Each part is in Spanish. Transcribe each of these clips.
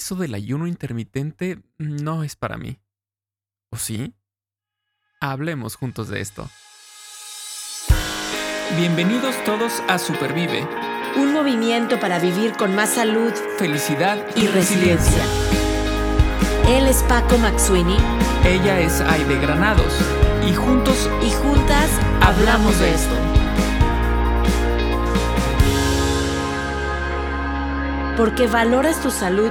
eso del ayuno intermitente no es para mí. ¿O sí? Hablemos juntos de esto. Bienvenidos todos a Supervive. Un movimiento para vivir con más salud, felicidad y, resiliencia. Él es Paco Maxuini. Ella es Aide Granados. Y juntos y juntas hablamos de esto. Porque valoras tu salud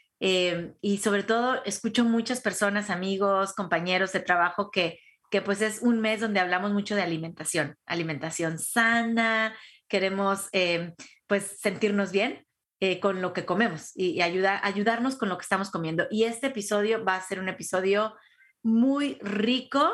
eh, y sobre todo escucho muchas personas, amigos, compañeros de trabajo que que pues es un mes donde hablamos mucho de alimentación, alimentación sana, queremos eh, pues sentirnos bien eh, con lo que comemos y, ayudarnos con lo que estamos comiendo. Y este episodio va a ser un episodio muy rico,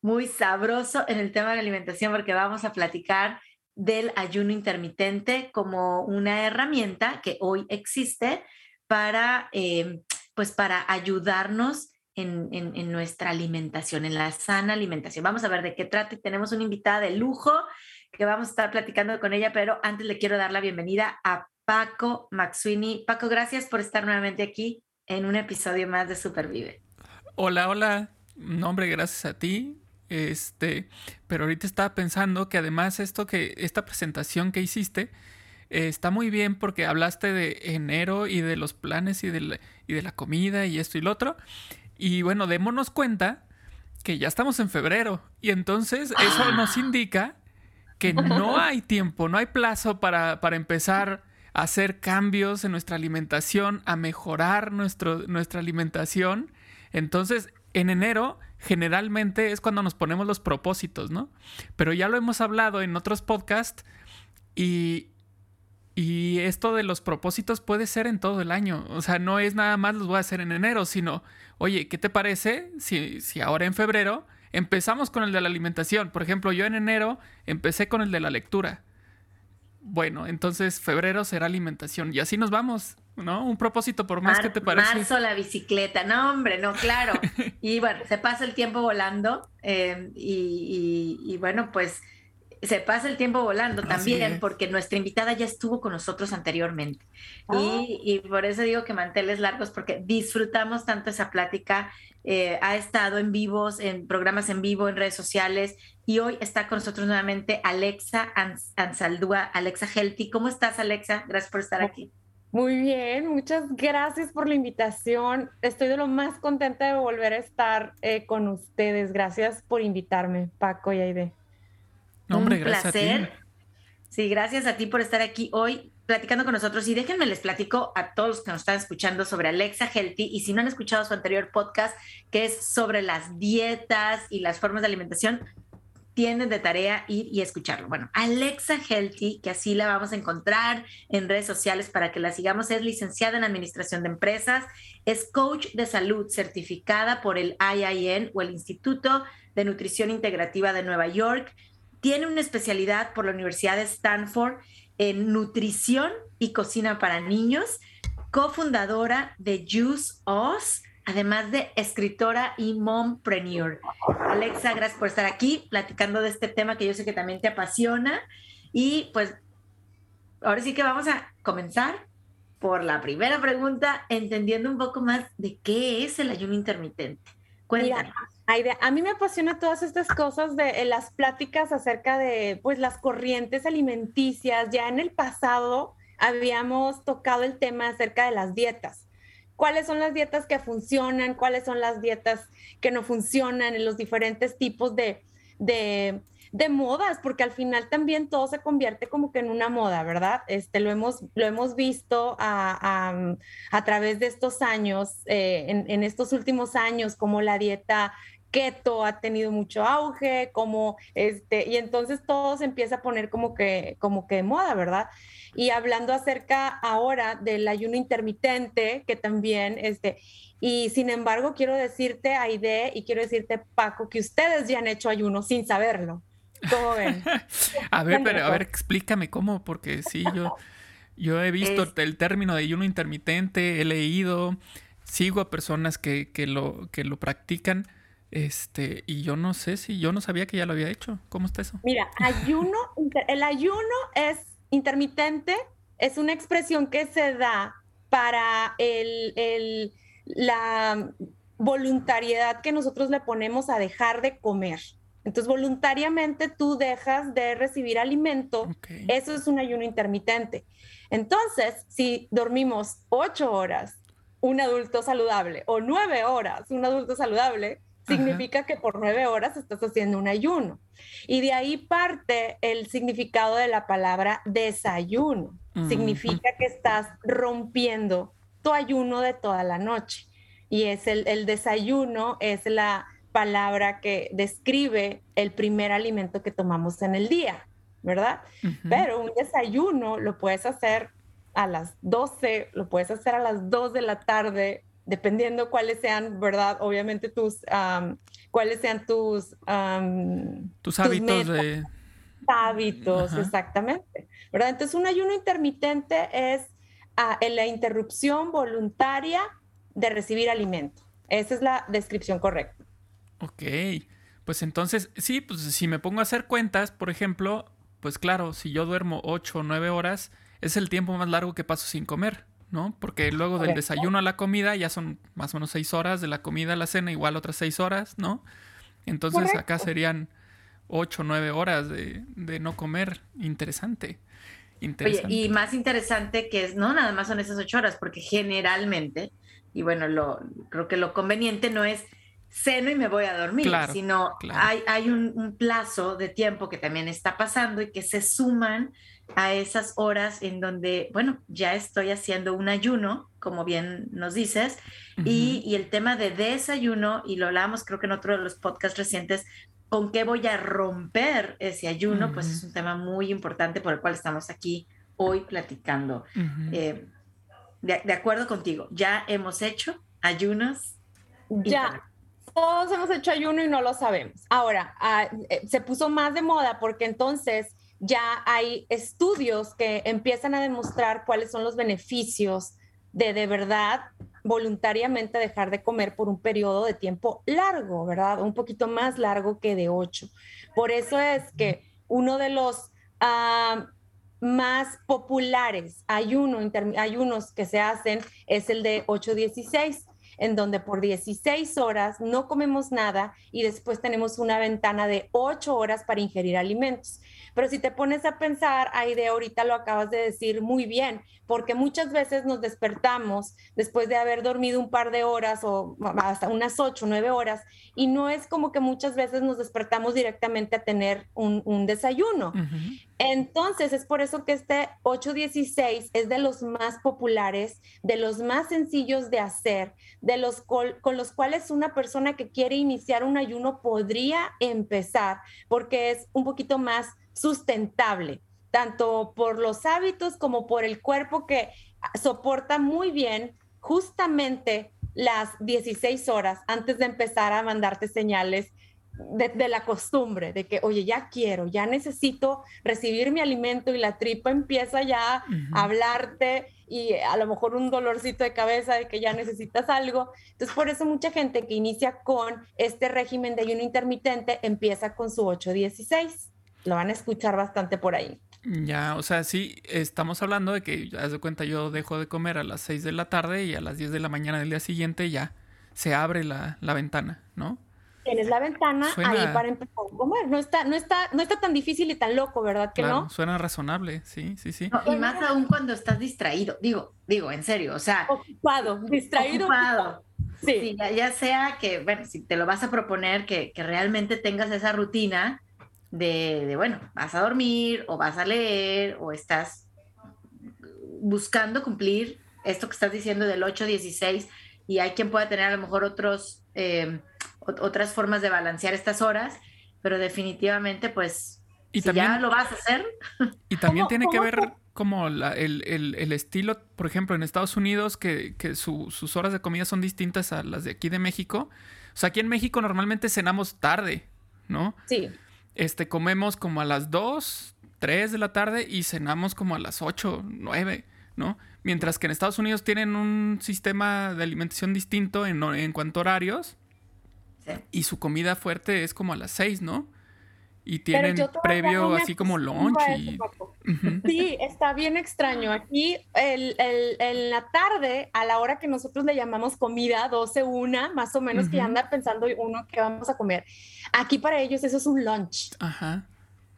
muy sabroso en el tema de alimentación porque vamos a platicar del ayuno intermitente como una herramienta que hoy existe para, eh, pues para ayudarnos en, nuestra alimentación, en la sana alimentación. Vamos a ver de qué trata tenemos una invitada de lujo que vamos a estar platicando con ella, pero antes le quiero dar la bienvenida a Paco Maxwini. Paco, gracias por estar nuevamente aquí en un episodio más de Supervive. Hola, hola. No, hombre, gracias a ti. Este, pero ahorita estaba pensando que además esto que esta presentación que hiciste eh, está muy bien porque hablaste de enero y de los planes y de la, y de la comida y esto y lo otro. Y bueno, démonos cuenta que ya estamos en febrero y entonces eso nos indica que no hay tiempo, no hay plazo para, para empezar a hacer cambios en nuestra alimentación, a mejorar nuestro, nuestra alimentación. Entonces, en enero generalmente es cuando nos ponemos los propósitos, ¿no? Pero ya lo hemos hablado en otros podcasts y, y esto de los propósitos puede ser en todo el año. O sea, no es nada más los voy a hacer en enero, sino, oye, ¿qué te parece si, si ahora en febrero empezamos con el de la alimentación? Por ejemplo, yo en enero empecé con el de la lectura. Bueno, entonces febrero será alimentación y así nos vamos, ¿no? Un propósito por más que te parece. Marzo la bicicleta, no hombre, no, claro. y bueno, se pasa el tiempo volando eh, y bueno, pues se pasa el tiempo volando también, porque nuestra invitada ya estuvo con nosotros anteriormente. Ah. Y, por eso digo que manteles largos, porque disfrutamos tanto esa plática. Eh, ha estado en vivos, en programas en vivo, en redes sociales, y hoy está con nosotros nuevamente Alexa Ansaldúa, Alexa Healthy. ¿Cómo estás, Alexa? Gracias por estar aquí. Muy bien, muchas gracias por la invitación. Estoy de lo más contenta de volver a estar eh, con ustedes. Gracias por invitarme, Paco y Aide. No, hombre, Un placer. Sí, gracias a ti por estar aquí hoy platicando con nosotros y déjenme les platico a todos los que nos están escuchando sobre Alexa Healthy y si no han escuchado su anterior podcast que es sobre las dietas y las formas de alimentación, tienen de tarea ir y escucharlo. Bueno, Alexa Healthy, que así la vamos a encontrar en redes sociales para que la sigamos, es licenciada en Administración de Empresas, es coach de salud certificada por el IIN o el Instituto de Nutrición Integrativa de Nueva York tiene una especialidad por la Universidad de Stanford en nutrición y cocina para niños, cofundadora de Juice Us, además de escritora y mompreneur. Alexa, gracias por estar aquí platicando de este tema que yo sé que también te apasiona. Y pues ahora sí que vamos a comenzar por la primera pregunta, entendiendo un poco más de qué es el ayuno intermitente. Cuéntanos a mí me apasiona todas estas cosas de las pláticas acerca de pues las corrientes alimenticias. Ya en el pasado habíamos tocado el tema acerca de las dietas. ¿Cuáles son las dietas que funcionan? ¿Cuáles son las dietas que no funcionan en los diferentes tipos de, de de modas, porque al final también todo se convierte como que en una moda, ¿verdad? Este, lo, hemos, lo hemos visto a, a, través de estos años, eh, en, en, estos últimos años, como la dieta keto ha tenido mucho auge, como este, y entonces todo se empieza a poner como que, como que de moda, ¿verdad? Y hablando acerca ahora del ayuno intermitente, que también, este, y sin embargo, quiero decirte, Aide, y quiero decirte, Paco, que ustedes ya han hecho ayuno sin saberlo. ¿Cómo ven? a ver, pero a ver, explícame cómo, porque sí, yo, yo he visto el término de ayuno intermitente, he leído, sigo a personas que, que, lo, que lo practican. Este, y yo no sé si yo no sabía que ya lo había hecho. ¿Cómo está eso? Mira, ayuno, el ayuno es intermitente, es una expresión que se da para el, el la voluntariedad que nosotros le ponemos a dejar de comer. Entonces, voluntariamente tú dejas de recibir alimento. Eso es un ayuno intermitente. Entonces, si dormimos ocho horas, un adulto saludable, o nueve horas, un adulto saludable, significa que por nueve horas estás haciendo un ayuno. Y de ahí parte el significado de la palabra desayuno. Significa que estás rompiendo ayuno de toda la noche. Y es el, desayuno, es la palabra que describe el primer alimento que tomamos en el día, ¿verdad? Pero un desayuno lo puedes hacer a las 12, lo puedes hacer a las 2 de la tarde, dependiendo cuáles sean, ¿verdad? Obviamente tus, cuáles sean tus... tus hábitos de... Hábitos, exactamente. ¿Verdad? Entonces un ayuno intermitente es en la interrupción voluntaria de recibir alimento. Esa es la descripción correcta. Ok, pues entonces, sí, pues si me pongo a hacer cuentas, por ejemplo, pues claro, si yo duermo 8 o 9 horas, es el tiempo más largo que paso sin comer, ¿no? Porque luego del desayuno a la comida ya son más o menos 6 horas, de la comida a la cena igual otras 6 horas, ¿no? Entonces acá serían 8 o 9 horas de, de no comer. Interesante. Oye, y más interesante que es, no nada más son esas ocho horas, porque generalmente, y bueno, lo, creo que lo conveniente no es ceno y me voy a dormir, sino hay, hay un, plazo de tiempo que también está pasando y que se suman a esas horas en donde, bueno, ya estoy haciendo un ayuno, como bien nos dices, y, y, el tema de desayuno, y lo hablamos creo que en otro de los podcasts recientes, con qué voy a romper ese ayuno, pues es un tema muy importante por el cual estamos aquí hoy platicando. Eh, de, acuerdo contigo, ya hemos hecho ayunos. Ya, todos hemos hecho ayuno y no lo sabemos. Ahora, ah, eh, se puso más de moda porque entonces ya hay estudios que empiezan a demostrar cuáles son los beneficios de de verdad voluntariamente dejar de comer por un periodo de tiempo largo, ¿verdad? Un poquito más largo que de ocho. Por eso es que uno de los ah, más populares ayunos que se hacen es el de 8-16 en donde por 16 horas no comemos nada y después tenemos una ventana de 8 horas para ingerir alimentos. Pero si te pones a pensar, de ahorita lo acabas de decir muy bien, porque muchas veces nos despertamos después de haber dormido un par de horas o hasta unas 8, 9 horas, y no es como que muchas veces nos despertamos directamente a tener un, desayuno. Entonces, es por eso que este 816 es de los más populares, de los más sencillos de hacer, de los con los cuales una persona que quiere iniciar un ayuno podría empezar, porque es un poquito más sustentable, tanto por los hábitos como por el cuerpo que soporta muy bien justamente las 16 horas antes de empezar a mandarte señales de, la costumbre, de que, oye, ya quiero, ya necesito recibir mi alimento y la tripa empieza ya a hablarte y a lo mejor un dolorcito de cabeza de que ya necesitas algo. Entonces, por eso mucha gente que inicia con este régimen de ayuno intermitente empieza con su 8-16 lo van a escuchar bastante por ahí. Ya, o sea, sí, estamos hablando de que, haz de cuenta, yo dejo de comer a las 6 de la tarde y a las 10 de la mañana del día siguiente ya se abre la, ventana, ¿no? Tienes la ventana ahí para empezar a comer. No está, no, está, no está tan difícil y tan loco, ¿verdad que no? Suena razonable, sí, sí, sí. y más aún cuando estás distraído. Digo, digo, en serio, o sea. Ocupado, distraído. Ocupado. Sí. ya, sea que, bueno, si te lo vas a proponer, que, que realmente tengas esa rutina, de, bueno, vas a dormir o vas a leer o estás buscando cumplir esto que estás diciendo del 8-16 y hay quien pueda tener a lo mejor otros, em, otras formas de balancear estas horas, pero definitivamente pues y si ya lo vas a hacer. Y también tiene que ver como el, el, estilo, por ejemplo, en Estados Unidos, que, que sus horas de comida son distintas a las de aquí de México. O sea, aquí en México normalmente cenamos tarde, ¿no? Sí. Este, comemos como a las 2, 3 de la tarde y cenamos como a las 8, 9, ¿no? Mientras que en Estados Unidos tienen un sistema de alimentación distinto en, en cuanto a horarios. Sí. Y su comida fuerte es como a las 6, ¿no? Y tienen previo así como lunch. Y... Sí, está bien extraño. Aquí el, el, en la tarde, a la hora que nosotros le llamamos comida, 12, una, más o menos, que anda pensando uno que vamos a comer. Aquí para ellos eso es un lunch. Ajá.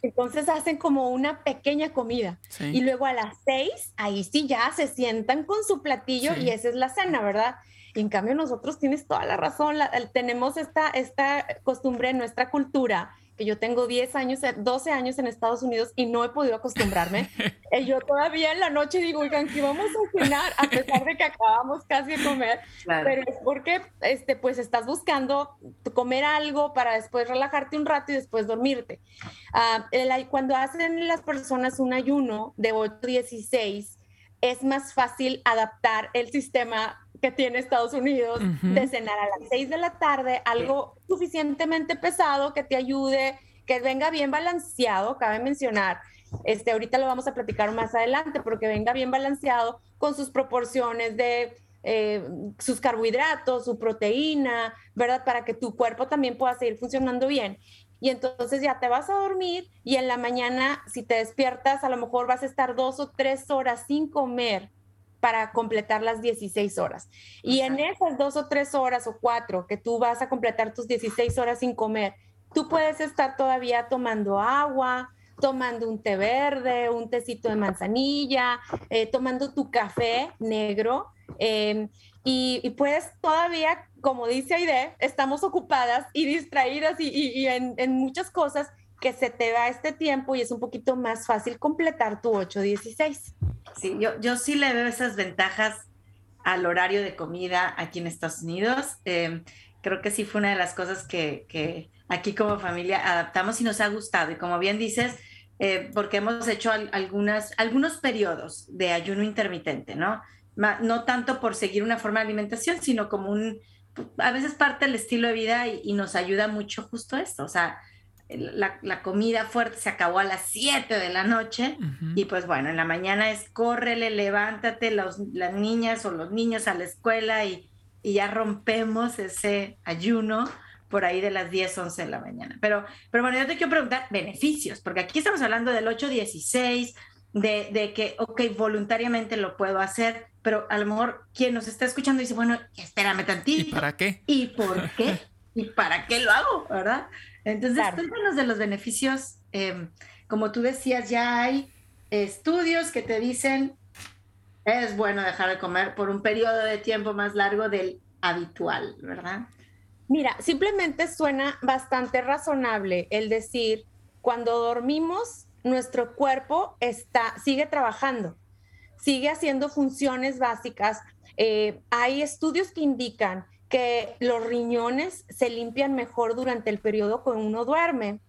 Entonces hacen como una pequeña comida. Y luego a las seis, ahí sí ya se sientan con su platillo y esa es la cena, ¿verdad? Y en cambio nosotros tienes toda la razón, tenemos esta, esta costumbre en nuestra cultura que yo tengo 10 años, 12 años en Estados Unidos y no he podido acostumbrarme. y yo todavía en la noche digo, oigan, ¿qué vamos a cenar? A pesar de que acabamos casi de comer. Pero es porque, este, pues, estás buscando comer algo para después relajarte un rato y después dormirte. Uh, cuando hacen las personas un ayuno de 8 16, es más fácil adaptar el sistema que tiene Estados Unidos de cenar a las 6 de la tarde, algo suficientemente pesado que te ayude, que venga bien balanceado, cabe mencionar. Este, ahorita lo vamos a platicar más adelante, porque venga bien balanceado con sus proporciones de eh, sus carbohidratos, su proteína, ¿verdad? Para que tu cuerpo también pueda seguir funcionando bien. Y entonces ya te vas a dormir y en la mañana, si te despiertas, a lo mejor vas a estar dos o tres horas sin comer para completar las 16 horas. Y en esas dos o tres horas o cuatro que tú vas a completar tus 16 horas sin comer, tú puedes estar todavía tomando agua, tomando un té verde, un tecito de manzanilla, eh, tomando tu café negro. Em, y, puedes todavía, como dice Aide, estamos ocupadas y distraídas y, en, en, muchas cosas que se te da este tiempo y es un poquito más fácil completar tu 8-16. Sí, yo, yo sí le veo esas ventajas al horario de comida aquí en Estados Unidos. Em, creo que sí fue una de las cosas que, que, aquí como familia adaptamos y nos ha gustado. Y como bien dices, eh, porque hemos hecho algunas, algunos periodos de ayuno intermitente, ¿no? no tanto por seguir una forma de alimentación, sino como un, a veces parte del estilo de vida y, y nos ayuda mucho justo esto. O sea, la, comida fuerte se acabó a las 7 de la noche y pues bueno, en la mañana es córrele, levántate, las niñas o los niños a la escuela y, y, ya rompemos ese ayuno por ahí de las 10, 11 de la mañana. Pero, pero bueno, yo te quiero preguntar beneficios, porque aquí estamos hablando del 8-16, de, de que, ok, voluntariamente lo puedo hacer, pero a lo mejor quien nos está escuchando dice, bueno, espérame tantito. ¿Y para qué? ¿Y por qué? ¿Y para qué lo hago? ¿Verdad? Entonces, cuéntanos de los beneficios. Em, como tú decías, ya hay estudios que te dicen es bueno dejar de comer por un periodo de tiempo más largo del habitual, ¿verdad? Mira, simplemente suena bastante razonable el decir, cuando dormimos, nuestro cuerpo está, sigue trabajando, sigue haciendo funciones básicas. Eh, hay estudios que indican que los riñones se limpian mejor durante el periodo que uno duerme.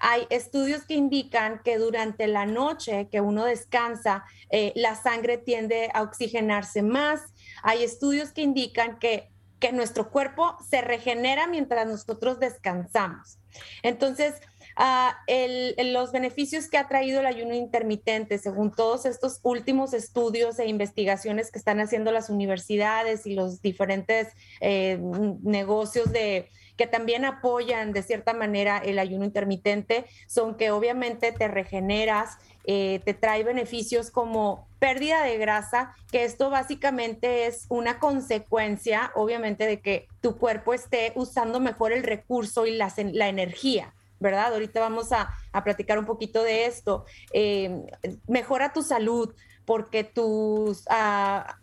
Hay estudios que indican que durante la noche que uno descansa, eh, la sangre tiende a oxigenarse más. Hay estudios que indican que, que nuestro cuerpo se regenera mientras nosotros descansamos. Entonces, los beneficios que ha traído el ayuno intermitente, según todos estos últimos estudios e investigaciones que están haciendo las universidades y los diferentes eh, negocios de que también apoyan de cierta manera el ayuno intermitente, son que obviamente te regeneras, eh, te trae beneficios como pérdida de grasa, que esto básicamente es una consecuencia, obviamente, de que tu cuerpo esté usando mejor el recurso y la energía. ¿Verdad? Ahorita vamos a, platicar un poquito de esto. Eh, mejora tu salud porque tus... Ah,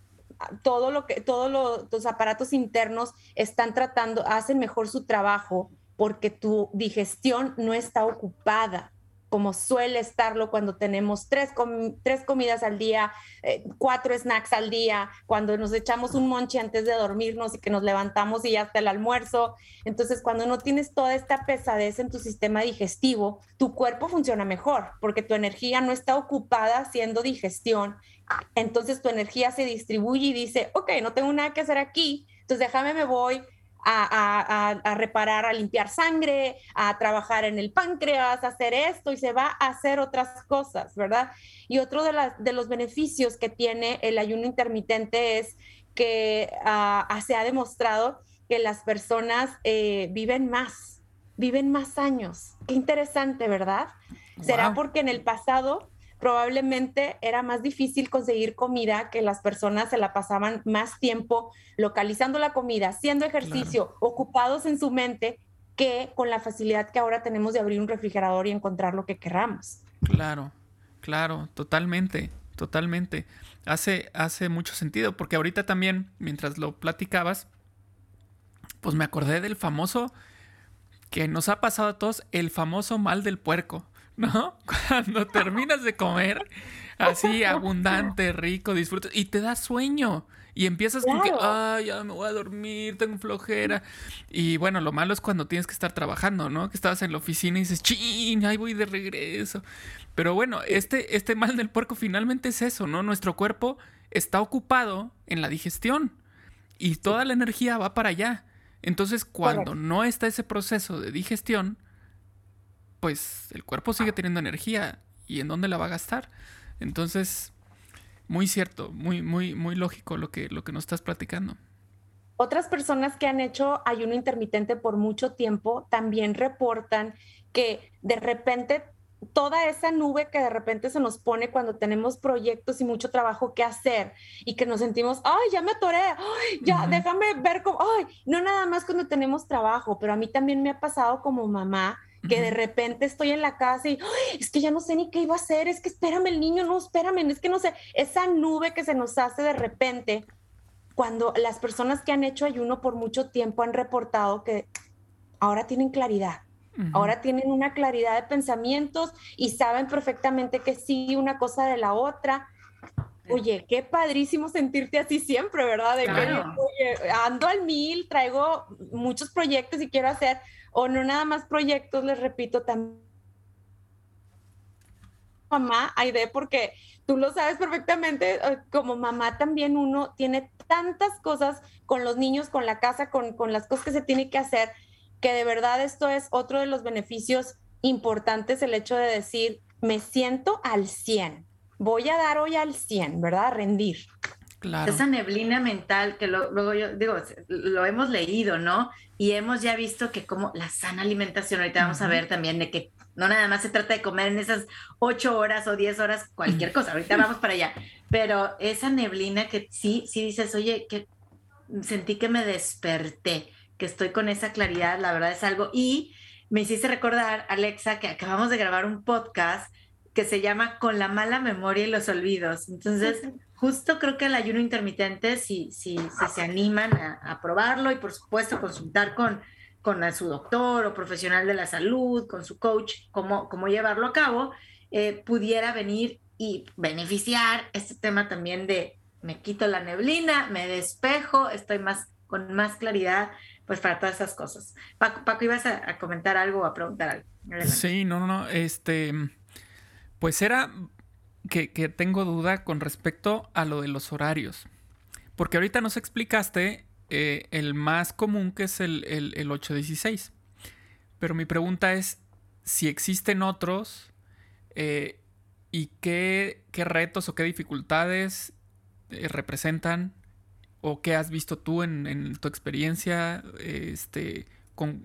todo lo que todos tus aparatos internos están tratando hacen mejor su trabajo porque tu digestión no está ocupada como suele estarlo cuando tenemos tres, tres comidas al día, eh, cuatro snacks al día, cuando nos echamos un monche antes de dormirnos y que nos levantamos y ya está el almuerzo. Entonces, cuando no tienes toda esta pesadez en tu sistema digestivo, tu cuerpo funciona mejor porque tu energía no está ocupada haciendo digestión. Entonces, tu energía se distribuye y dice, ok, no tengo nada que hacer aquí, entonces déjame, me voy a, reparar, a limpiar sangre, a trabajar en el páncreas, a hacer esto y se va a hacer otras cosas, ¿verdad? Y otro de, de los beneficios que tiene el ayuno intermitente es que ah, se ha demostrado que las personas eh, viven más, viven más años. Qué interesante, ¿verdad? ¿Será porque en el pasado probablemente era más difícil conseguir comida, que las personas se la pasaban más tiempo localizando la comida, haciendo ejercicio, ocupados en su mente, que con la facilidad que ahora tenemos de abrir un refrigerador y encontrar lo que queramos. Claro, claro, totalmente, totalmente. Hace, hace mucho sentido, porque ahorita también, mientras lo platicabas, pues me acordé del famoso que nos ha pasado a todos, el famoso mal del puerco. ¿No? Cuando terminas de comer así abundante, rico, disfrutas y te da sueño. Y empiezas con que, ay, ya me voy a dormir, tengo flojera. Y bueno, lo malo es cuando tienes que estar trabajando, ¿no? Que estás en la oficina y dices, chin, ahí voy de regreso. Pero bueno, este, este mal del puerco finalmente es eso, ¿no? Nuestro cuerpo está ocupado en la digestión y toda la energía va para allá. Entonces, cuando no está ese proceso de digestión, pues el cuerpo sigue teniendo energía y en dónde la va a gastar. Entonces, muy cierto, muy, muy, muy lógico lo que, lo que nos estás platicando. Otras personas que han hecho ayuno intermitente por mucho tiempo también reportan que de repente toda esa nube que de repente se nos pone cuando tenemos proyectos y mucho trabajo que hacer y que nos sentimos, ay, ya me atoré, ay, ya, déjame ver cómo, ay, no nada más cuando tenemos trabajo, pero a mí también me ha pasado como mamá que de repente estoy en la casa y es que ya no sé ni qué iba a hacer, es que espérame el niño, no, espérame, es que no sé, esa nube que se nos hace de repente, cuando las personas que han hecho ayuno por mucho tiempo han reportado que ahora tienen claridad, ahora tienen una claridad de pensamientos y saben perfectamente que sí, una cosa de la otra. Oye, qué padrísimo sentirte así siempre, ¿verdad? De que ando al mil, traigo muchos proyectos y quiero hacer, o no nada más proyectos, les repito, también mamá, Aide, porque tú lo sabes perfectamente, eh, como mamá también uno tiene tantas cosas con los niños, con la casa, con, con las cosas que se tiene que hacer, que de verdad esto es otro de los beneficios importantes, el hecho de decir, me siento al 100, voy a dar hoy al 100, ¿verdad? rendir. Esa neblina mental que luego yo digo, lo hemos leído, ¿no? Y hemos ya visto que como la sana alimentación, ahorita vamos a ver también de que no nada más se trata de comer en esas ocho horas o diez horas cualquier cosa, ahorita vamos para allá, pero esa neblina que sí, sí dices, oye, que sentí que me desperté, que estoy con esa claridad, la verdad es algo, y me hiciste recordar, Alexa, que acabamos de grabar un podcast que se llama Con la mala memoria y los olvidos. Entonces, justo creo que el ayuno intermitente, si, si, se animan a, probarlo y por supuesto consultar con, con su doctor o profesional de la salud, con su coach, cómo, cómo llevarlo a cabo, eh, pudiera venir y beneficiar este tema también de me quito la neblina, me despejo, estoy más con más claridad, pues para todas esas cosas. Paco, Paco ibas a, comentar algo o a preguntar algo. Sí, no, no, no, este, pues era que, tengo duda con respecto a lo de los horarios. Porque ahorita nos explicaste eh, el más común que es el, el, el 816. Pero mi pregunta es si existen otros eh, y qué, retos o qué dificultades eh, representan o qué has visto tú en, tu experiencia este, con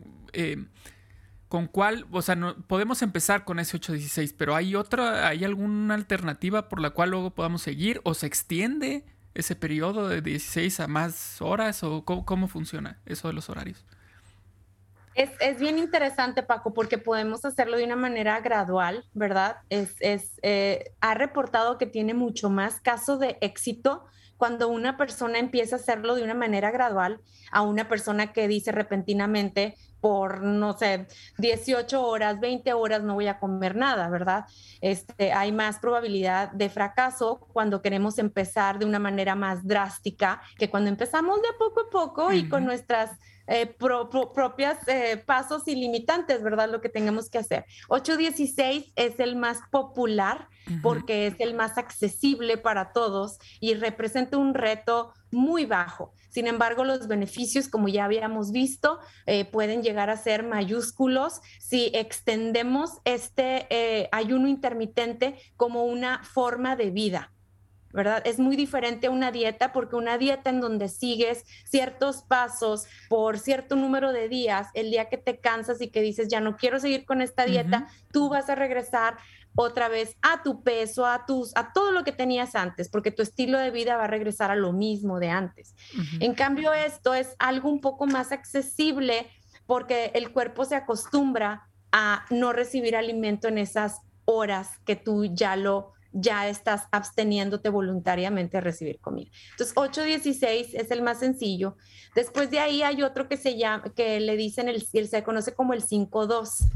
¿Con cuál? O sea, no, podemos empezar con ese 816, pero ¿hay otra, hay alguna alternativa por la cual luego podamos seguir? ¿O se extiende ese periodo de 16 a más horas? ¿O cómo, funciona eso de los horarios? Es, es, bien interesante, Paco, porque podemos hacerlo de una manera gradual, ¿verdad? Es, es eh, ha reportado que tiene mucho más caso de éxito cuando una persona empieza a hacerlo de una manera gradual a una persona que dice repentinamente por, no sé, 18 horas, 20 horas no voy a comer nada, ¿verdad? Este, hay más probabilidad de fracaso cuando queremos empezar de una manera más drástica que cuando empezamos de poco a poco y con nuestras eh, propias eh, pasos ilimitantes, ¿verdad? Lo que tengamos que hacer. 816 es el más popular porque es el más accesible para todos y representa un reto muy bajo. Sin embargo, los beneficios, como ya habíamos visto, eh, pueden llegar a ser mayúsculos si extendemos este ayuno intermitente como una forma de vida. ¿Verdad? Es muy diferente a una dieta porque una dieta en donde sigues ciertos pasos por cierto número de días, el día que te cansas y que dices, ya no quiero seguir con esta dieta, tú vas a regresar otra vez a tu peso, a tus a todo lo que tenías antes, porque tu estilo de vida va a regresar a lo mismo de antes. En cambio esto es algo un poco más accesible porque el cuerpo se acostumbra a no recibir alimento en esas horas que tú ya lo ya estás absteniéndote voluntariamente a recibir comida. Entonces, 8.16 es el más sencillo. Después de ahí hay otro que se llama, que le dicen, el, se conoce como el 5.2.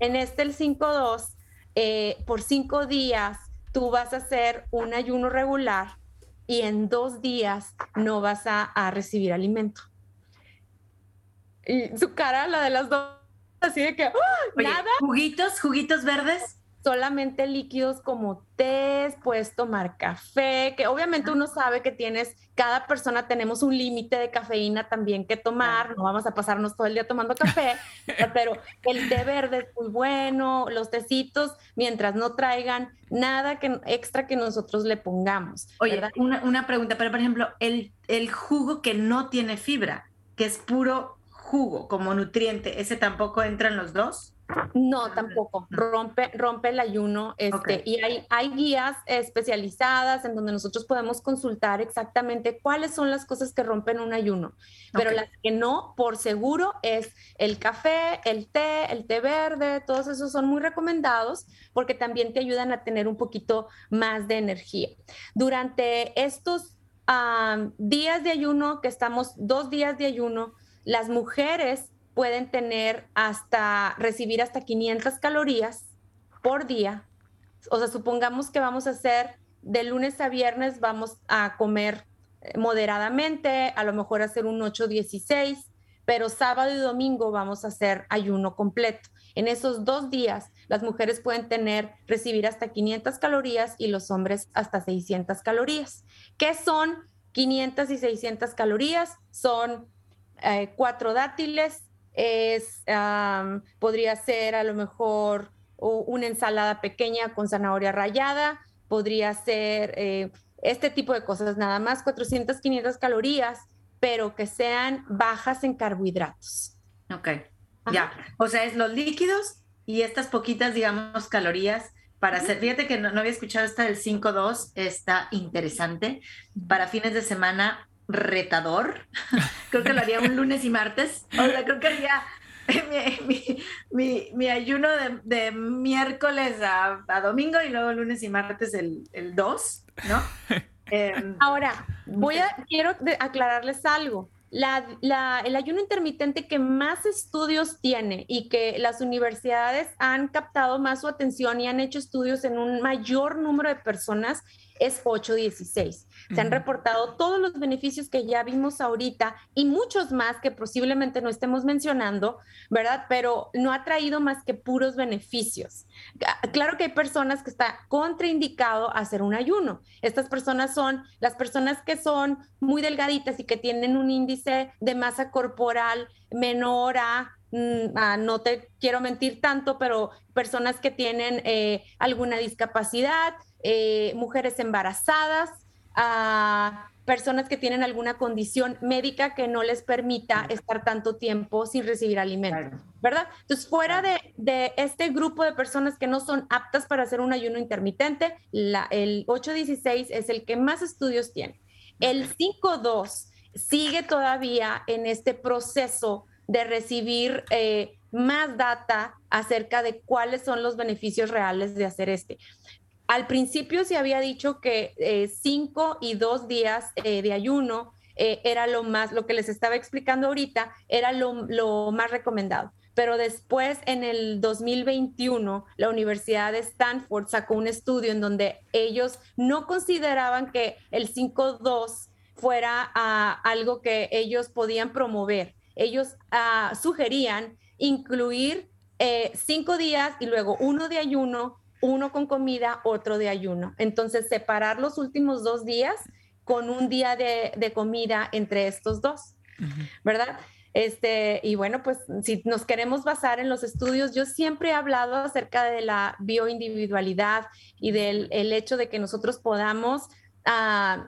En este, el 5.2, eh, por cinco días tú vas a hacer un ayuno regular y en dos días no vas a, recibir alimento. Y su cara, la de las dos, así de que, ¡ah! nada. ¿Juguitos, juguitos verdes? Solamente líquidos como té, puedes tomar café, que obviamente uno sabe que tienes, cada persona tenemos un límite de cafeína también que tomar, no vamos a pasarnos todo el día tomando café, pero el té verde es muy bueno, los tecitos, mientras no traigan nada que, extra que nosotros le pongamos. Oye, una, una, pregunta, pero por ejemplo, el, el jugo que no tiene fibra, que es puro jugo como nutriente, ¿ese tampoco entra en los dos? No, tampoco. Rompe, rompe el ayuno. Este, Y hay, hay guías especializadas en donde nosotros podemos consultar exactamente cuáles son las cosas que rompen un ayuno. Pero las que no, por seguro, es el café, el té, el té verde, todos esos son muy recomendados porque también te ayudan a tener un poquito más de energía. Durante estos días de ayuno, que estamos dos días de ayuno, las mujeres pueden tener hasta, recibir hasta 500 calorías por día. O sea, supongamos que vamos a hacer de lunes a viernes, vamos a comer eh, moderadamente, a lo mejor hacer un 8-16, pero sábado y domingo vamos a hacer ayuno completo. En esos dos días, las mujeres pueden tener, recibir hasta 500 calorías y los hombres hasta 600 calorías. ¿Qué son 500 y 600 calorías? Son eh, cuatro dátiles, es, podría ser a lo mejor una ensalada pequeña con zanahoria rallada, podría ser eh, este tipo de cosas, nada más 400, 500 calorías, pero que sean bajas en carbohidratos. Ok, ya. O sea, es los líquidos y estas poquitas, digamos, calorías para hacer, fíjate que no, había escuchado esta del 5-2, está interesante. Para fines de semana, retador. creo que lo haría un lunes y martes. O sea, creo que haría mi, ayuno de, miércoles a, domingo y luego lunes y martes el, el 2, ¿no? Em, Ahora, voy a, quiero aclararles algo. La, el ayuno intermitente que más estudios tiene y que las universidades han captado más su atención y han hecho estudios en un mayor número de personas es 816. Se han reportado todos los beneficios que ya vimos ahorita y muchos más que posiblemente no estemos mencionando, ¿verdad? Pero no ha traído más que puros beneficios. Claro que hay personas que está contraindicado hacer un ayuno. Estas personas son las personas que son muy delgaditas y que tienen un índice de masa corporal menor a no te quiero mentir tanto, pero personas que tienen eh, alguna discapacidad, eh, mujeres embarazadas, a personas que tienen alguna condición médica que no les permita estar tanto tiempo sin recibir alimento, ¿verdad? Entonces, fuera de, este grupo de personas que no son aptas para hacer un ayuno intermitente, la, el 816 es el que más estudios tiene. El 52 sigue todavía en este proceso de recibir eh, más data acerca de cuáles son los beneficios reales de hacer este al principio se había dicho que eh, cinco y dos días eh, de ayuno era lo más, lo que les estaba explicando ahorita, era lo, lo más recomendado pero después en el 2021 la Universidad de Stanford sacó un estudio en donde ellos no consideraban que el 5-2 fuera ah, algo que ellos podían promover. Ellos ah, sugerían incluir eh, cinco días y luego uno de ayuno, uno con comida, otro de ayuno. Entonces, separar los últimos dos días con un día de, comida entre estos dos, ¿verdad? Este, y bueno, pues si nos queremos basar en los estudios, yo siempre he hablado acerca de la bioindividualidad y del el hecho de que nosotros podamos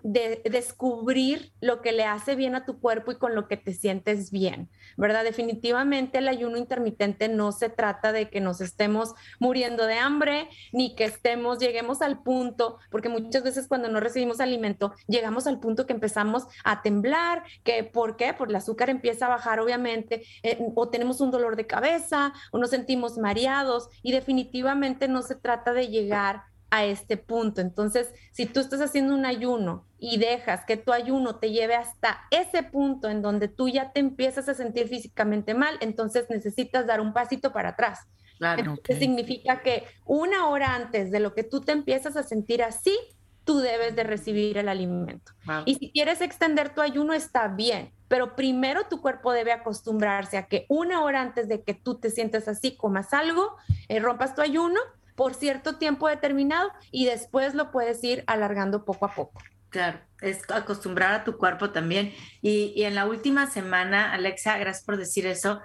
de descubrir lo que le hace bien a tu cuerpo y con lo que te sientes bien, ¿verdad? Definitivamente el ayuno intermitente no se trata de que nos estemos muriendo de hambre, ni que estemos, lleguemos al punto, porque muchas veces cuando no recibimos alimento, llegamos al punto que empezamos a temblar, que ¿por qué? Porque el azúcar empieza a bajar, obviamente, eh, o tenemos un dolor de cabeza, o nos sentimos mareados, y definitivamente no se trata de llegar a este punto. Entonces, si tú estás haciendo un ayuno y dejas que tu ayuno te lleve hasta ese punto en donde tú ya te empiezas a sentir físicamente mal, entonces necesitas dar un pasito para atrás. Claro, significa que una hora antes de lo que tú te empiezas a sentir así, tú debes de recibir el alimento. Y si quieres extender tu ayuno, está bien, pero primero tu cuerpo debe acostumbrarse a que una hora antes de que tú te sientas así, comas algo, eh, rompas tu ayuno por cierto tiempo determinado y después lo puedes ir alargando poco a poco. Claro, es acostumbrar a tu cuerpo también. Y, en la última semana, Alexa, gracias por decir eso,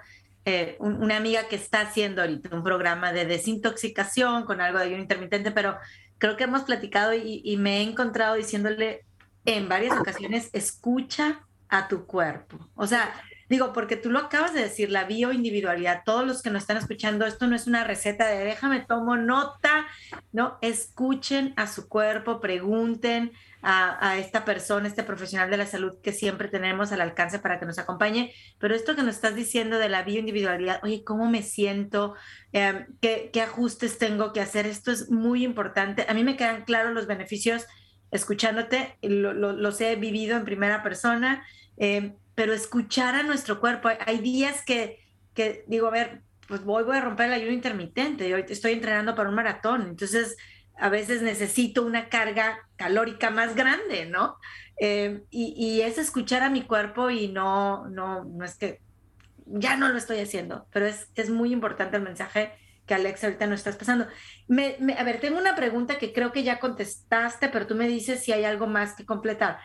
eh, una amiga que está haciendo ahorita un programa de desintoxicación con algo de ayuno intermitente, pero creo que hemos platicado y, y me he encontrado diciéndole en varias ocasiones, escucha a tu cuerpo. O sea, Digo, porque tú lo acabas de decir, la bioindividualidad, todos los que nos están escuchando, esto no es una receta de déjame, tomo nota, no, escuchen a su cuerpo, pregunten a, esta persona, este profesional de la salud que siempre tenemos al alcance para que nos acompañe, pero esto que nos estás diciendo de la bioindividualidad, oye, ¿cómo me siento? Em, ¿qué, ajustes tengo que hacer? Esto es muy importante. A mí me quedan claros los beneficios escuchándote, los he vivido en primera persona. Eh, pero escuchar a nuestro cuerpo. Hay días que, que digo, a ver, pues voy, voy a romper el ayuno intermitente, hoy estoy entrenando para un maratón, entonces a veces necesito una carga calórica más grande, ¿no? Eh, y, y, es escuchar a mi cuerpo y no, no, no es que ya no lo estoy haciendo, pero es, es muy importante el mensaje que Alex ahorita nos estás pasando. Me, a ver, tengo una pregunta que creo que ya contestaste, pero tú me dices si hay algo más que completar.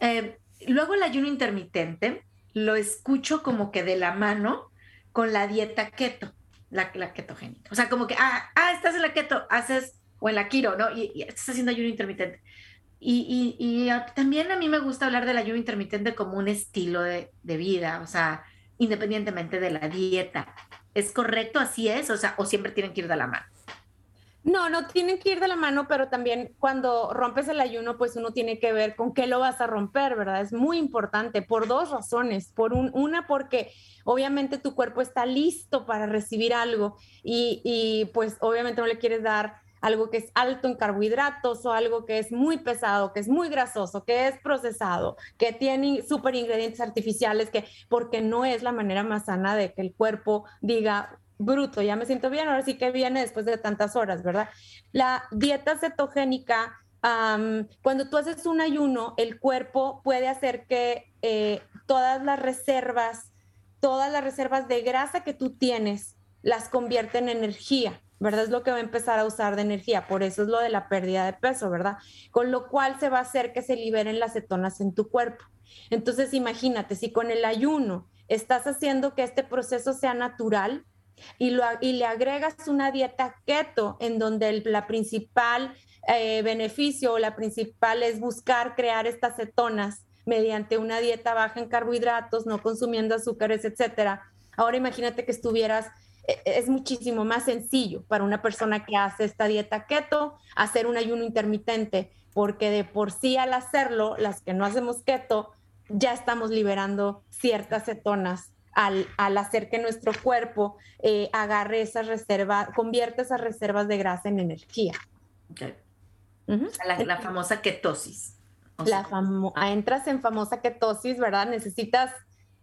Eh, luego el ayuno intermitente lo escucho como que de la mano con la dieta keto, la, la ketogénica. O sea, como que, ah, ah, estás en la keto, haces, o en la kiro, ¿no? Y, estás haciendo ayuno intermitente. Y, y, también a mí me gusta hablar del ayuno intermitente como un estilo de, de vida, o sea, independientemente de la dieta. ¿Es correcto? ¿Así es? O sea, o siempre tienen que ir de la mano. No, no tienen que ir de la mano, pero también cuando rompes el ayuno, pues uno tiene que ver con qué lo vas a romper, ¿verdad? Es muy importante por dos razones. Por una, porque obviamente tu cuerpo está listo para recibir algo y, y pues obviamente no le quieres dar algo que es alto en carbohidratos o algo que es muy pesado, que es muy grasoso, que es procesado, que tiene super ingredientes artificiales, que porque no es la manera más sana de que el cuerpo diga, bruto, ya me siento bien, ahora sí que viene después de tantas horas, ¿verdad? La dieta cetogénica, cuando tú haces un ayuno, el cuerpo puede hacer que eh, todas las reservas, todas las reservas de grasa que tú tienes, las convierte en energía. ¿verdad? Es lo que va a empezar a usar de energía, por eso es lo de la pérdida de peso, ¿verdad? Con lo cual se va a hacer que se liberen las cetonas en tu cuerpo. Entonces, imagínate, si con el ayuno estás haciendo que este proceso sea natural, y, lo, y le agregas una dieta keto en donde el la principal eh, beneficio o la principal es buscar crear estas cetonas mediante una dieta baja en carbohidratos, no consumiendo azúcares, etcétera. Ahora imagínate que estuvieras e, e, es muchísimo más sencillo para una persona que hace esta dieta keto hacer un ayuno intermitente, porque de por sí al hacerlo, las que no hacemos keto, ya estamos liberando ciertas cetonas al, hacer que nuestro cuerpo eh, agarre esas reservas, convierta esas reservas de grasa en energía. la, famosa ketosis. la entras en famosa ketosis, ¿verdad? Necesitas,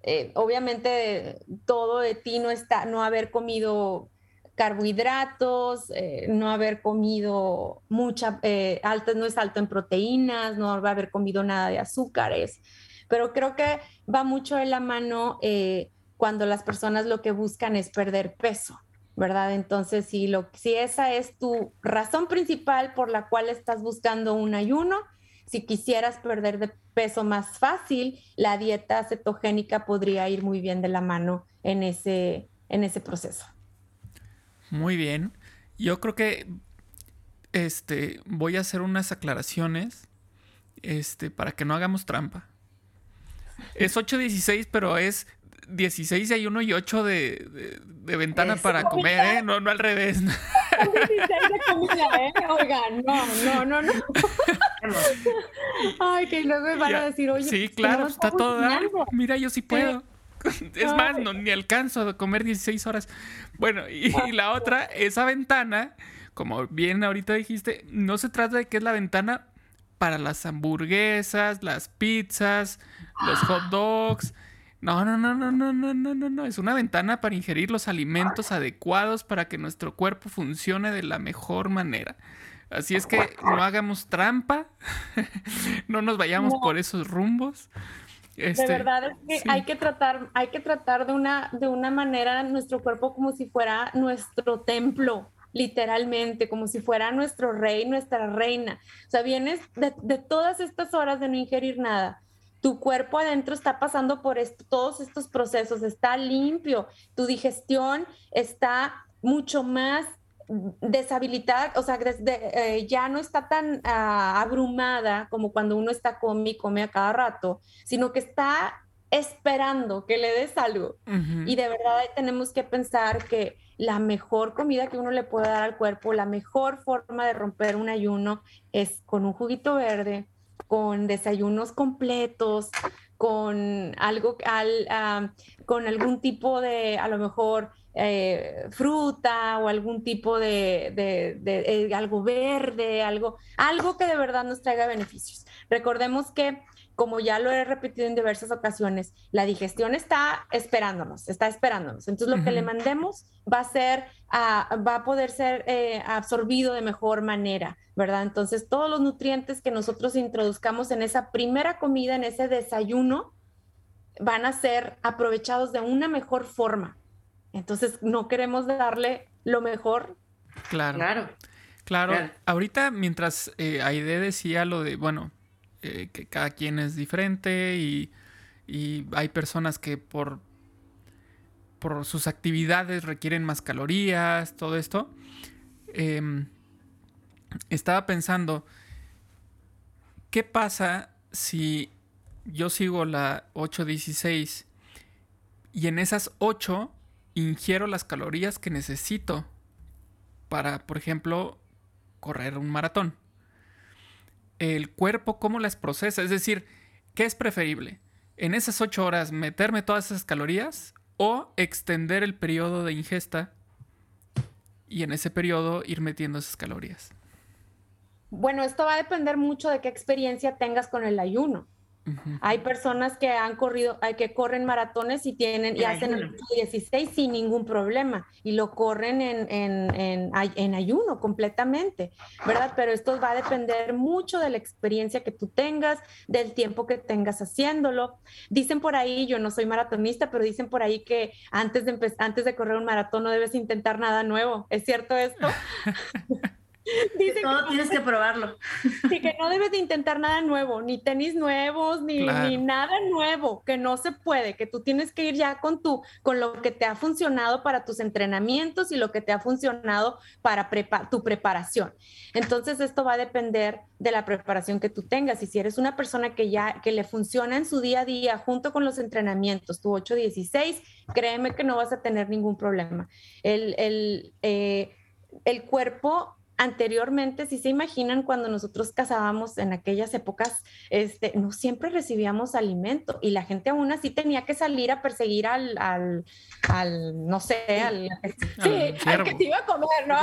eh, obviamente, todo de ti no está, no haber comido carbohidratos, eh, no haber comido mucha, eh, alta, no es alto en proteínas, no va a haber comido nada de azúcares, pero creo que va mucho en la mano eh, cuando las personas lo que buscan es perder peso, ¿verdad? Entonces, si, lo, si esa es tu razón principal por la cual estás buscando un ayuno, si quisieras perder de peso más fácil, la dieta cetogénica podría ir muy bien de la mano en ese, en ese proceso. Muy bien. Yo creo que este voy a hacer unas aclaraciones este para que no hagamos trampa. Es 8.16, pero es 16 y hay uno y 8 de, ventana para comer, ¿eh? No, no al revés. 16 de comida, ¿eh? Oigan, no, no, no, no. Ay, que luego me van a decir, oye, sí, claro, está todo. Mira, yo sí puedo. Es más, no, ni alcanzo a comer 16 horas. Bueno, y, la otra, esa ventana, como bien ahorita dijiste, no se trata de que es la ventana para las hamburguesas, las pizzas, los hot dogs. No, no, no, no, no, no, no, no, no. Es una ventana para ingerir los alimentos adecuados para que nuestro cuerpo funcione de la mejor manera. Así es que no hagamos trampa, no nos vayamos por esos rumbos de este, verdad es que hay que tratar, hay que tratar de una, de una manera nuestro cuerpo como si fuera nuestro templo, literalmente, como si fuera nuestro rey, nuestra reina. O sea, vienes de, de todas estas horas de no ingerir nada. Tu cuerpo adentro está pasando por todos estos procesos, está limpio, tu digestión está mucho más deshabilitada, o sea, desde, eh, ya no está tan ah, abrumada como cuando uno está come y come a cada rato, sino que está esperando que le des algo. Y de verdad tenemos que pensar que la mejor comida que uno le puede dar al cuerpo, la mejor forma de romper un ayuno es con un juguito verde, con desayunos completos, con algo, al, ah, con algún tipo de, a lo mejor, eh, fruta o algún tipo de, eh, algo verde, algo, algo que de verdad nos traiga beneficios. Recordemos que, como ya lo he repetido en diversas ocasiones, la digestión está esperándonos, está esperándonos. Entonces, lo que le mandemos va a ser, ah, va a poder ser eh, absorbido de mejor manera, ¿verdad? Entonces, todos los nutrientes que nosotros introduzcamos en esa primera comida, en ese desayuno, van a ser aprovechados de una mejor forma. Entonces, no queremos darle lo mejor. Claro. Claro. Claro. Ahorita, mientras eh, Aide decía lo de, bueno, eh, que cada quien es diferente y, hay personas que por, por sus actividades requieren más calorías, todo esto. Em, estaba pensando, ¿qué pasa si yo sigo la 816 y en esas 8 ingiero las calorías que necesito para, por ejemplo, correr un maratón. El cuerpo, ¿cómo las procesa? Es decir, ¿qué es preferible? ¿En esas ocho horas meterme todas esas calorías o extender el periodo de ingesta y en ese periodo ir metiendo esas calorías? Bueno, esto va a depender mucho de qué experiencia tengas con el ayuno. Hay personas que han corrido, que corren maratones y tienen y hacen el 16 sin ningún problema y lo corren en, en, en, ayuno completamente, ¿verdad? Pero esto va a depender mucho de la experiencia que tú tengas, del tiempo que tengas haciéndolo. Dicen por ahí, yo no soy maratonista, pero dicen por ahí que antes de, antes de correr un maratón no debes intentar nada nuevo. ¿Es cierto esto? Dice todo que tienes que probarlo. Sí, que no debes de intentar nada nuevo, ni tenis nuevos, ni, ni, nada nuevo, que no se puede, que tú tienes que ir ya con tu, con lo que te ha funcionado para tus entrenamientos y lo que te ha funcionado para tu preparación. Entonces, esto va a depender de la preparación que tú tengas. Y si eres una persona que ya, que le funciona en su día a día junto con los entrenamientos, tu 8-16, créeme que no vas a tener ningún problema. El, el, eh, el cuerpo anteriormente, si se imaginan cuando nosotros cazábamos en aquellas épocas, este, no siempre recibíamos alimento y la gente aún así tenía que salir a perseguir al, al, no sé, al, sí, al, que se iba a comer, ¿no?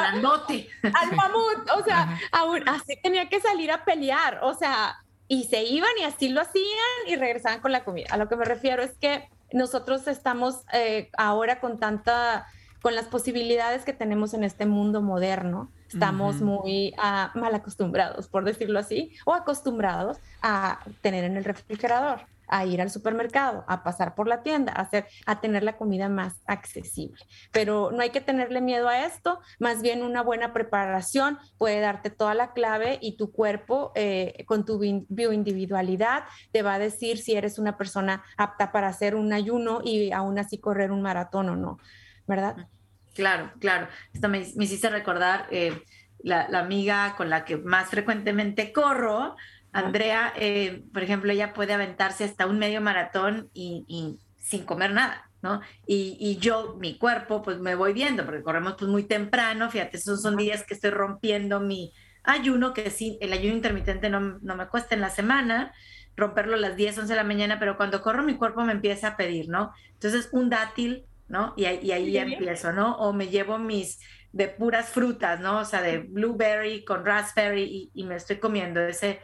Al mamut, o sea, aún así tenía que salir a pelear, o sea, y se iban y así lo hacían y regresaban con la comida. A lo que me refiero es que nosotros estamos eh, ahora con tanta, con las posibilidades que tenemos en este mundo moderno, estamos muy ah, mal acostumbrados, por decirlo así, o acostumbrados a tener en el refrigerador a ir al supermercado, a pasar por la tienda, a, hacer, a tener la comida más accesible. Pero no hay que tenerle miedo a esto, más bien una buena preparación puede darte toda la clave y tu cuerpo eh, con tu bioindividualidad te va a decir si eres una persona apta para hacer un ayuno y aún así correr un maratón o no, ¿verdad? Claro, claro. Esto me, hiciste recordar eh, la, la amiga con la que más frecuentemente corro, Andrea, eh, por ejemplo, ella puede aventarse hasta un medio maratón y, sin comer nada, ¿no? Y, yo, mi cuerpo, pues me voy viendo, porque corremos pues muy temprano, fíjate, esos son días que estoy rompiendo mi ayuno, que sí, el ayuno intermitente no, me cuesta en la semana, romperlo a las 10, 11 de la mañana, pero cuando corro mi cuerpo me empieza a pedir, ¿no? Entonces, un dátil, ¿no? Y, ahí ya empiezo, ¿no? O me llevo mis de puras frutas, ¿no? O sea, de blueberry con raspberry y me estoy comiendo ese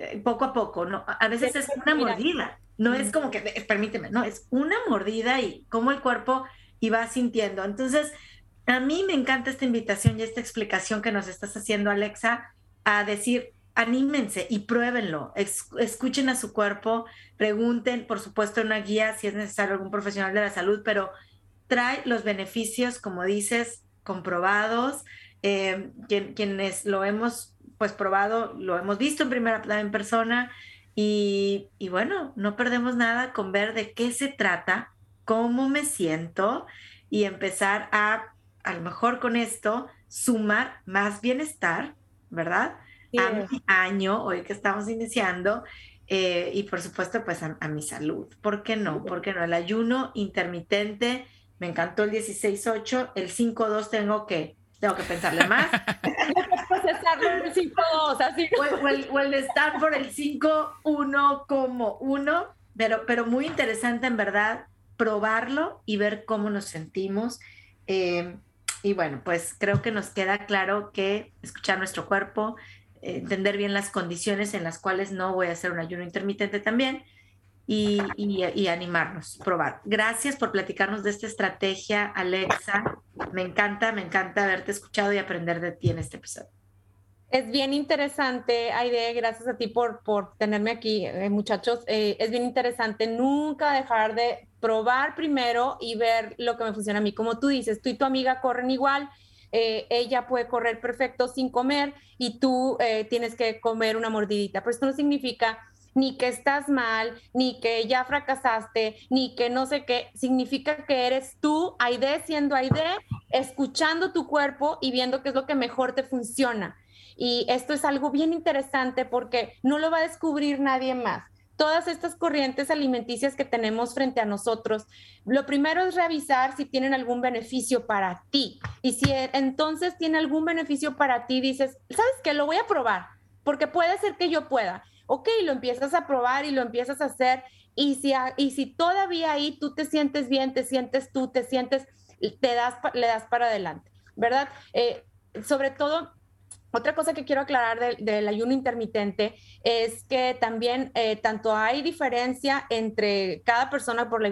eh, poco a poco, ¿no? A veces es una mordida, no es como que, permíteme, no, es una mordida y cómo el cuerpo iba sintiendo. Entonces, a mí me encanta esta invitación y esta explicación que nos estás haciendo, Alexa, a decir, anímense y pruébenlo, escuchen a su cuerpo, pregunten, por supuesto, una guía si es necesario algún profesional de la salud, pero trae los beneficios, como dices, comprobados, eh, quienes lo hemos pues probado, lo hemos visto en primera en persona y, bueno, no perdemos nada con ver de qué se trata, cómo me siento y empezar a, a lo mejor con esto, sumar más bienestar, ¿verdad? A mi año, hoy que estamos iniciando, eh, y por supuesto, pues a, mi salud. ¿Por qué no? ¿Por qué no? El ayuno intermitente, me encantó el 16-8, el 5-2 tengo que tengo que pensarle más. Procesarlo en el 5-2, así. O, el, o, el, estar por el 5-1 como 1, pero, pero muy interesante en verdad probarlo y ver cómo nos sentimos. Eh, y bueno, pues creo que nos queda claro que escuchar nuestro cuerpo, eh, entender bien las condiciones en las cuales no voy a hacer un ayuno intermitente también, y, y, animarnos, probar. Gracias por platicarnos de esta estrategia, Alexa. Me encanta, me encanta haberte escuchado y aprender de ti en este episodio. Es bien interesante, Aide, gracias a ti por, por tenerme aquí, eh, muchachos. Eh, es bien interesante nunca dejar de probar primero y ver lo que me funciona a mí. Como tú dices, tú y tu amiga corren igual. Eh, ella puede correr perfecto sin comer y tú tienes que comer una mordidita. Pero esto no significa ni que estás mal, ni que ya fracasaste, ni que no sé qué. Significa que eres tú, Aide, siendo Aide, escuchando tu cuerpo y viendo qué es lo que mejor te funciona. Y esto es algo bien interesante porque no lo va a descubrir nadie más. Todas estas corrientes alimenticias que tenemos frente a nosotros, lo primero es revisar si tienen algún beneficio para ti. Y si entonces tiene algún beneficio para ti, dices, ¿sabes qué? Lo voy a probar, porque puede ser que yo pueda ok, lo empiezas a probar y lo empiezas a hacer. Y si, y si todavía ahí tú te sientes bien, te sientes tú, te sientes, te das, le das para adelante, ¿verdad? Eh, sobre todo, otra cosa que quiero aclarar del, ayuno intermitente es que también eh, tanto hay diferencia entre cada persona por la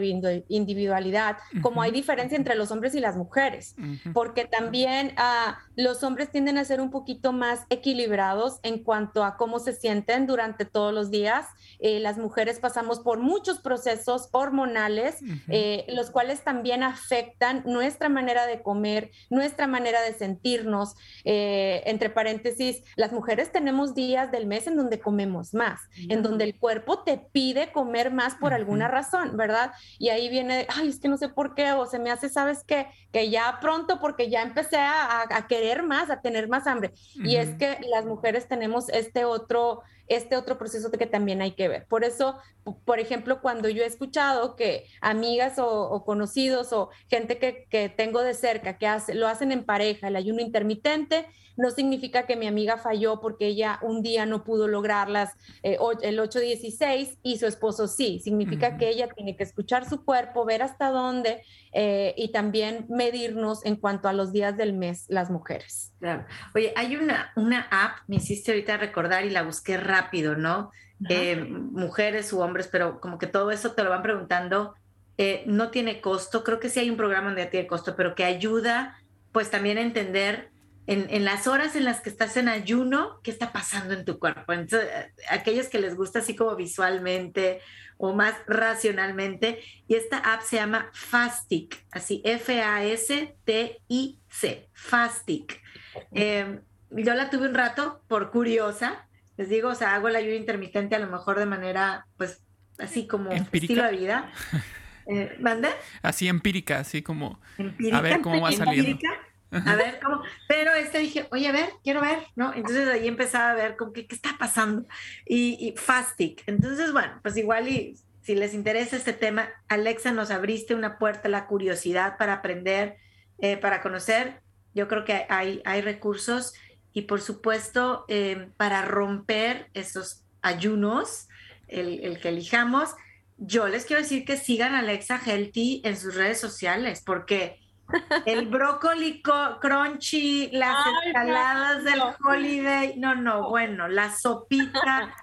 individualidad, como hay diferencia entre los hombres y las mujeres, porque también ah, los hombres tienden a ser un poquito más equilibrados en cuanto a cómo se sienten durante todos los días. Eh, las mujeres pasamos por muchos procesos hormonales, eh, los cuales también afectan nuestra manera de comer, nuestra manera de sentirnos, entre paréntesis paréntesis, las mujeres tenemos días del mes en donde comemos más, en donde el cuerpo te pide comer más por alguna razón, ¿verdad? Y ahí viene, ay, es que no sé por qué, o se me hace, ¿sabes qué? Que ya pronto, porque ya empecé a, querer más, a tener más hambre. Y es que las mujeres tenemos este otro este otro proceso que también hay que ver. Por eso, por ejemplo, cuando yo he escuchado que amigas o, conocidos o gente que, que, tengo de cerca que hace, lo hacen en pareja, el ayuno intermitente, no significa que mi amiga falló porque ella un día no pudo lograrlas eh, el 8-16 y su esposo sí. Significa que ella tiene que escuchar su cuerpo, ver hasta dónde eh, y también medirnos en cuanto a los días del mes las mujeres. Claro. Oye, hay una, una app, me hiciste ahorita recordar y la busqué rápido, ¿no? Eh, mujeres u hombres, pero como que todo eso te lo van preguntando. no tiene costo, creo que sí hay un programa donde tiene costo, pero que ayuda pues también a entender en, las horas en las que estás en ayuno, ¿qué está pasando en tu cuerpo? Entonces, aquellos que les gusta así como visualmente o más racionalmente, y esta app se llama Fastic, así F-A-S-T-I-C, Fastic. Em, yo la tuve un rato por curiosa, les digo, o sea, hago el ayuno intermitente a lo mejor de manera, pues, así como estilo de vida. Eh, ¿Mande? Así empírica, así como a ver cómo va saliendo a ver cómo, pero este dije, oye, a ver, quiero ver, ¿no? Entonces ahí empezaba a ver como que, qué está pasando y, y Fastic. Entonces, bueno, pues igual y si les interesa este tema, Alexa, nos abriste una puerta a la curiosidad para aprender, eh, para conocer. Yo creo que hay, hay recursos y por supuesto eh, para romper esos ayunos, el, el que elijamos, yo les quiero decir que sigan a Alexa Healthy en sus redes sociales porque el brócoli crunchy, las ensaladas del holiday, no, no, bueno, la sopita.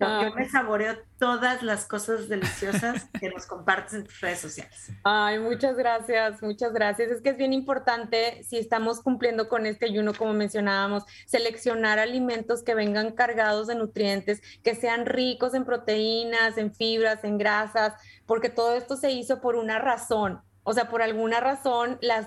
Yo, me saboreo todas las cosas deliciosas que nos compartes en tus redes sociales. Ay, muchas gracias, muchas gracias. Es que es bien importante, si estamos cumpliendo con este ayuno, como mencionábamos, seleccionar alimentos que vengan cargados de nutrientes, que sean ricos en proteínas, en fibras, en grasas, porque todo esto se hizo por una razón o sea, por alguna razón las,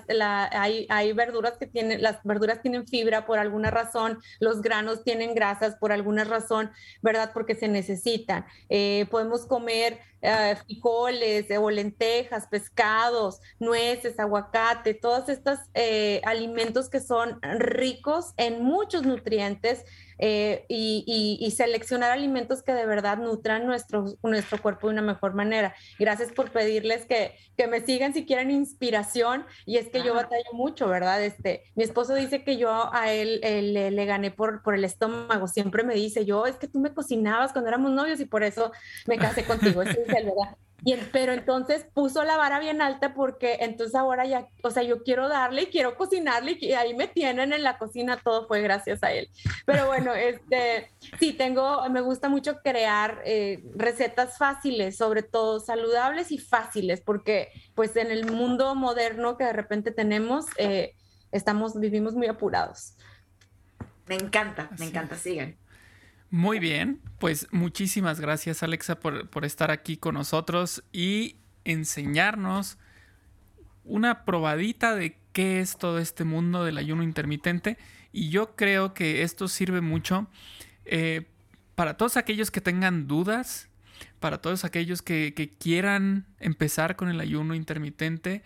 hay, hay, verduras que tienen, las verduras tienen fibra por alguna razón, los granos tienen grasas por alguna razón, ¿verdad? Porque se necesitan. Eh, podemos comer eh, frijoles o lentejas, pescados, nueces, aguacate, todos estos eh, alimentos que son ricos en muchos nutrientes eh, y, seleccionar alimentos que de verdad nutran nuestro, nuestro cuerpo de una mejor manera. Gracias por pedirles que, que me sigan si quieren inspiración y es que yo batallo mucho, ¿verdad? Este, mi esposo dice que yo a él, le, gané por, por el estómago, siempre me dice, yo es que tú me cocinabas cuando éramos novios y por eso me casé contigo, es verdad. Y pero entonces puso la vara bien alta porque entonces ahora ya, o sea, yo quiero darle, quiero cocinarle y ahí me tienen en la cocina, todo fue gracias a él. Pero bueno, este, sí, tengo, me gusta mucho crear eh, recetas fáciles, sobre todo saludables y fáciles, porque pues en el mundo moderno que de repente tenemos, eh, estamos, vivimos muy apurados. Me encanta, me encanta, sigan. Muy bien, pues muchísimas gracias Alexa por, estar aquí con nosotros y enseñarnos una probadita de qué es todo este mundo del ayuno intermitente y yo creo que esto sirve mucho eh, para todos aquellos que tengan dudas, para todos aquellos que, quieran empezar con el ayuno intermitente.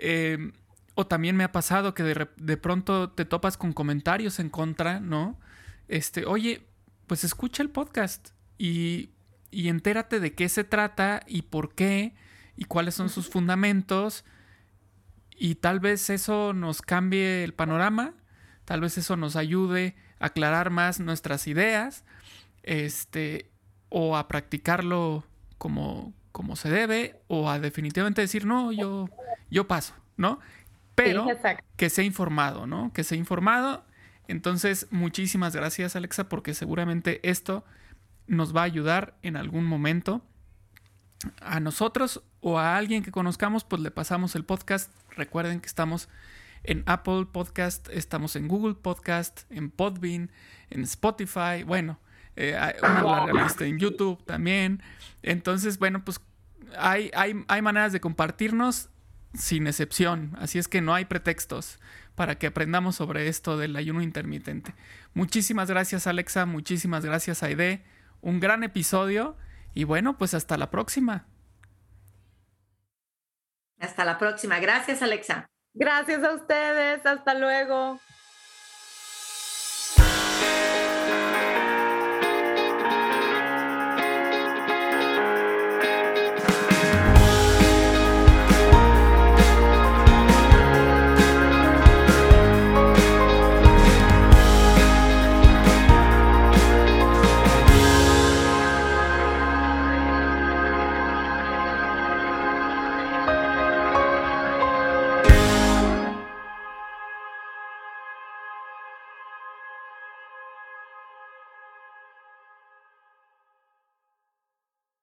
Eh, o también me ha pasado que de, de, pronto te topas con comentarios en contra, ¿no? Este, oye, pues escucha el podcast y, y entérate de qué se trata y por qué y cuáles son sus fundamentos y tal vez eso nos cambie el panorama, tal vez eso nos ayude a aclarar más nuestras ideas, este, o a practicarlo como, como se debe, o a definitivamente decir, no, yo, yo paso, ¿no? Pero que sea informado, ¿no? Que sea informado entonces, muchísimas gracias Alexa porque seguramente esto nos va a ayudar en algún momento. A nosotros o a alguien que conozcamos, pues le pasamos el podcast. Recuerden que estamos en Apple Podcast, estamos en Google Podcast, en Podbean, en Spotify, bueno, eh, una larga lista en YouTube también. Entonces, bueno, pues hay, hay, hay maneras de compartirnos sin excepción, así es que no hay pretextos para que aprendamos sobre esto del ayuno intermitente. Muchísimas gracias Alexa, muchísimas gracias Aide, un gran episodio y bueno, pues hasta la próxima. Hasta la próxima, gracias Alexa. Gracias a ustedes, hasta luego.